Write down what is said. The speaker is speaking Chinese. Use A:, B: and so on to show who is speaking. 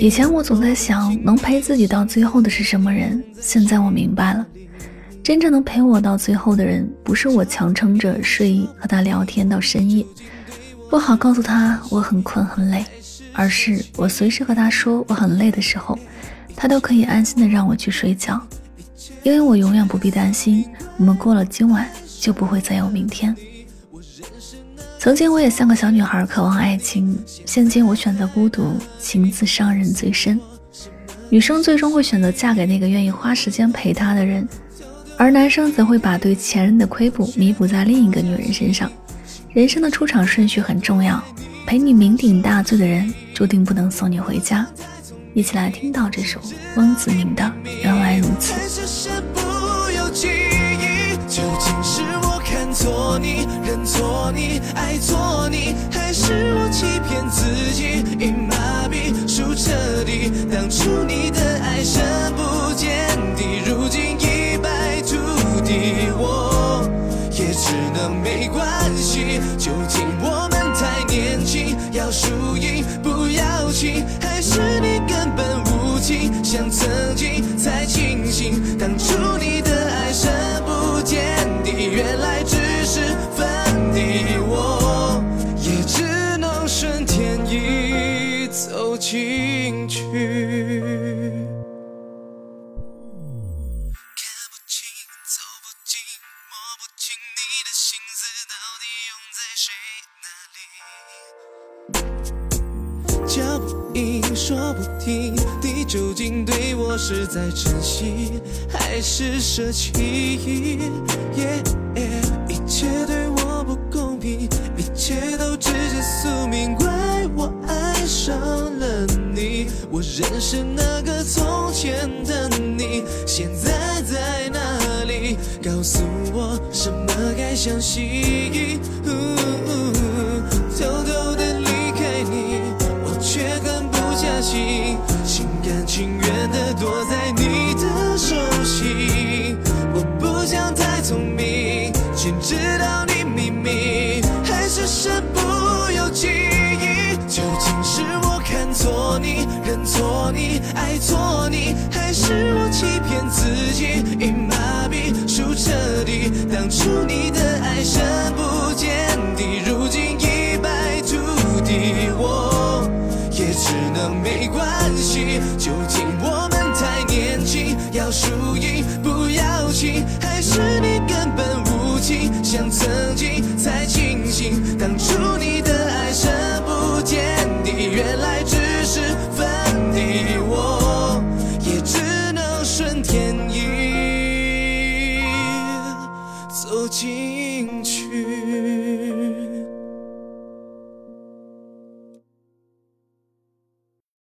A: 以前我总在想，能陪自己到最后的是什么人？现在我明白了，真正能陪我到最后的人，不是我强撑着睡意和他聊天到深夜，不好告诉他我很困很累，而是我随时和他说我很累的时候，他都可以安心的让我去睡觉，因为我永远不必担心，我们过了今晚就不会再有明天。曾经我也像个小女孩，渴望爱情。现今我选择孤独，情字伤人最深。女生最终会选择嫁给那个愿意花时间陪她的人，而男生则会把对前任的亏补弥补在另一个女人身上。人生的出场顺序很重要，陪你酩酊大醉的人，注定不能送你回家。一起来听到这首汪子明的《原来如此》。
B: 你，认错你，爱错你，还是我欺骗自己，已麻痹，输彻底。当初你的爱深不见底，如今一败涂地，我也只能没关系。究竟我们太年轻，要输赢不要紧，还是你根本无情，像曾经才清醒。当初你的分你我，也只能顺天意走。进去。看不清，走不进，摸不清你的心思到底用在谁那里。叫不应，说不听，你究竟对我是在珍惜，还是舍弃？一切对我不公平，一切都只是宿命，怪我爱上了你。我认识那个从前的你，现在在哪里？告诉我什么该相信？爱错你，还是我欺骗自己，已麻痹，输彻底。当初你的爱深不见底，如今一败涂地，我也只能没关系。究竟我们太年轻，要输赢不要紧，还是你根本无情，像曾经才